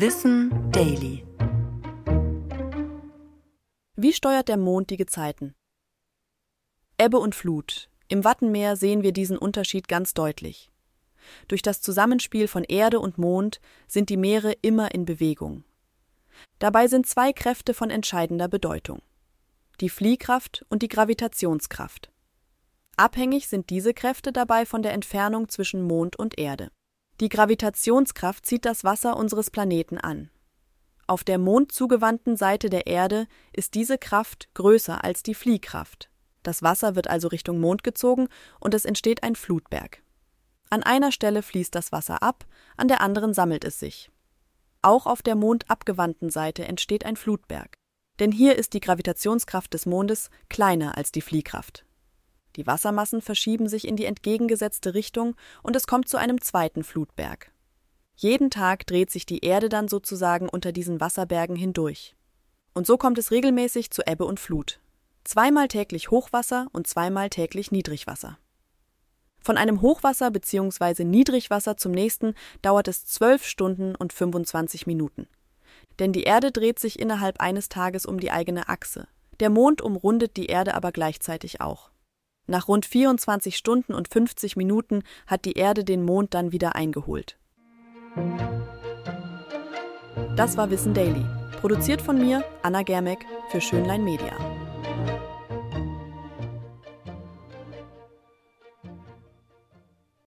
Wissen Daily. Wie steuert der Mond die Gezeiten? Ebbe und Flut. Im Wattenmeer sehen wir diesen Unterschied ganz deutlich. Durch das Zusammenspiel von Erde und Mond sind die Meere immer in Bewegung. Dabei sind zwei Kräfte von entscheidender Bedeutung. Die Fliehkraft und die Gravitationskraft. Abhängig sind diese Kräfte dabei von der Entfernung zwischen Mond und Erde. Die Gravitationskraft zieht das Wasser unseres Planeten an. Auf der mondzugewandten Seite der Erde ist diese Kraft größer als die Fliehkraft. Das Wasser wird also Richtung Mond gezogen und es entsteht ein Flutberg. An einer Stelle fließt das Wasser ab, an der anderen sammelt es sich. Auch auf der mondabgewandten Seite entsteht ein Flutberg. Denn hier ist die Gravitationskraft des Mondes kleiner als die Fliehkraft. Die Wassermassen verschieben sich in die entgegengesetzte Richtung und es kommt zu einem zweiten Flutberg. Jeden Tag dreht sich die Erde dann sozusagen unter diesen Wasserbergen hindurch. Und so kommt es regelmäßig zu Ebbe und Flut. Zweimal täglich Hochwasser und zweimal täglich Niedrigwasser. Von einem Hochwasser bzw. Niedrigwasser zum nächsten dauert es 12 Stunden und 25 Minuten. Denn die Erde dreht sich innerhalb eines Tages um die eigene Achse. Der Mond umrundet die Erde aber gleichzeitig auch. Nach rund 24 Stunden und 50 Minuten hat die Erde den Mond dann wieder eingeholt. Das war Wissen Daily, produziert von mir, Anna Germeck, für Schönlein Media.